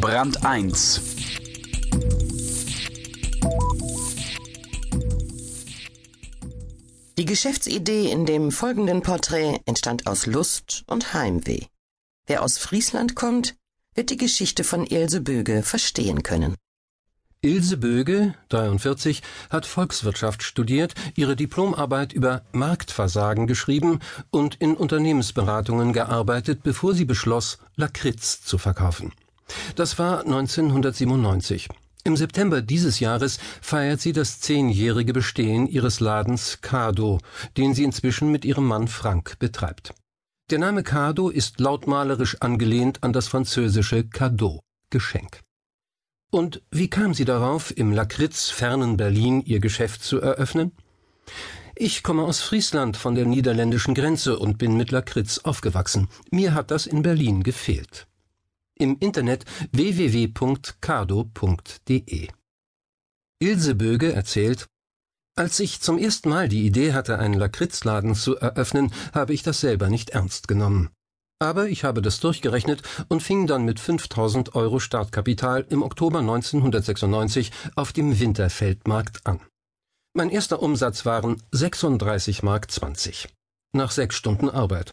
Brand 1 Die Geschäftsidee in dem folgenden Porträt entstand aus Lust und Heimweh. Wer aus Friesland kommt, wird die Geschichte von Ilse Böge verstehen können. Ilse Böge, 43, hat Volkswirtschaft studiert, ihre Diplomarbeit über Marktversagen geschrieben und in Unternehmensberatungen gearbeitet, bevor sie beschloss, Lakritz zu verkaufen. Das war 1997. Im September dieses Jahres feiert sie das zehnjährige Bestehen ihres Ladens Cardo, den sie inzwischen mit ihrem Mann Frank betreibt. Der Name Cardo ist lautmalerisch angelehnt an das französische Cadeau, Geschenk. Und wie kam sie darauf, im Lakritz fernen Berlin ihr Geschäft zu eröffnen? Ich komme aus Friesland von der niederländischen Grenze und bin mit Lakritz aufgewachsen. Mir hat das in Berlin gefehlt. Im Internet www.cardo.de Ilse Böge erzählt, als ich zum ersten Mal die Idee hatte, einen Lakritzladen zu eröffnen, habe ich das selber nicht ernst genommen. Aber ich habe das durchgerechnet und fing dann mit 5000 Euro Startkapital im Oktober 1996 auf dem Winterfeldmarkt an. Mein erster Umsatz waren 36 Mark 20. Nach sechs Stunden Arbeit.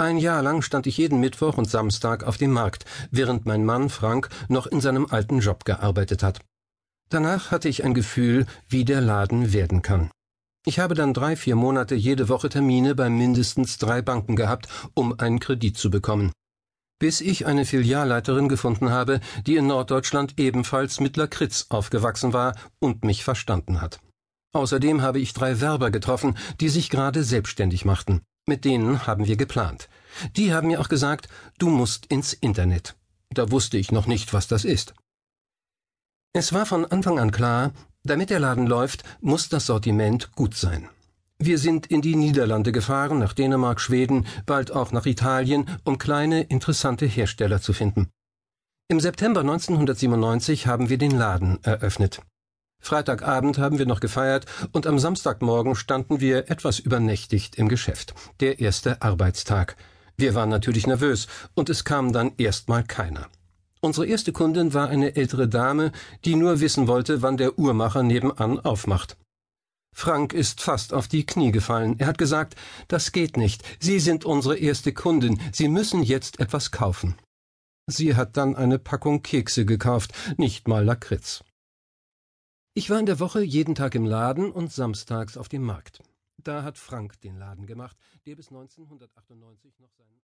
Ein Jahr lang stand ich jeden Mittwoch und Samstag auf dem Markt, während mein Mann Frank noch in seinem alten Job gearbeitet hat. Danach hatte ich ein Gefühl, wie der Laden werden kann. Ich habe dann drei, vier Monate jede Woche Termine bei mindestens drei Banken gehabt, um einen Kredit zu bekommen. Bis ich eine Filialleiterin gefunden habe, die in Norddeutschland ebenfalls mit Lakritz aufgewachsen war und mich verstanden hat. Außerdem habe ich drei Werber getroffen, die sich gerade selbstständig machten. Mit denen haben wir geplant. Die haben mir auch gesagt, du musst ins Internet. Da wusste ich noch nicht, was das ist. Es war von Anfang an klar, damit der Laden läuft, muss das Sortiment gut sein. Wir sind in die Niederlande gefahren, nach Dänemark, Schweden, bald auch nach Italien, um kleine, interessante Hersteller zu finden. Im September 1997 haben wir den Laden eröffnet. Freitagabend haben wir noch gefeiert und am Samstagmorgen standen wir etwas übernächtigt im Geschäft. Der erste Arbeitstag. Wir waren natürlich nervös und es kam dann erstmal keiner. Unsere erste Kundin war eine ältere Dame, die nur wissen wollte, wann der Uhrmacher nebenan aufmacht. Frank ist fast auf die Knie gefallen. Er hat gesagt, das geht nicht. Sie sind unsere erste Kundin. Sie müssen jetzt etwas kaufen. Sie hat dann eine Packung Kekse gekauft, nicht mal Lakritz. Ich war in der Woche jeden Tag im Laden und samstags auf dem Markt. Da hat Frank den Laden gemacht, der bis 1998 noch seinen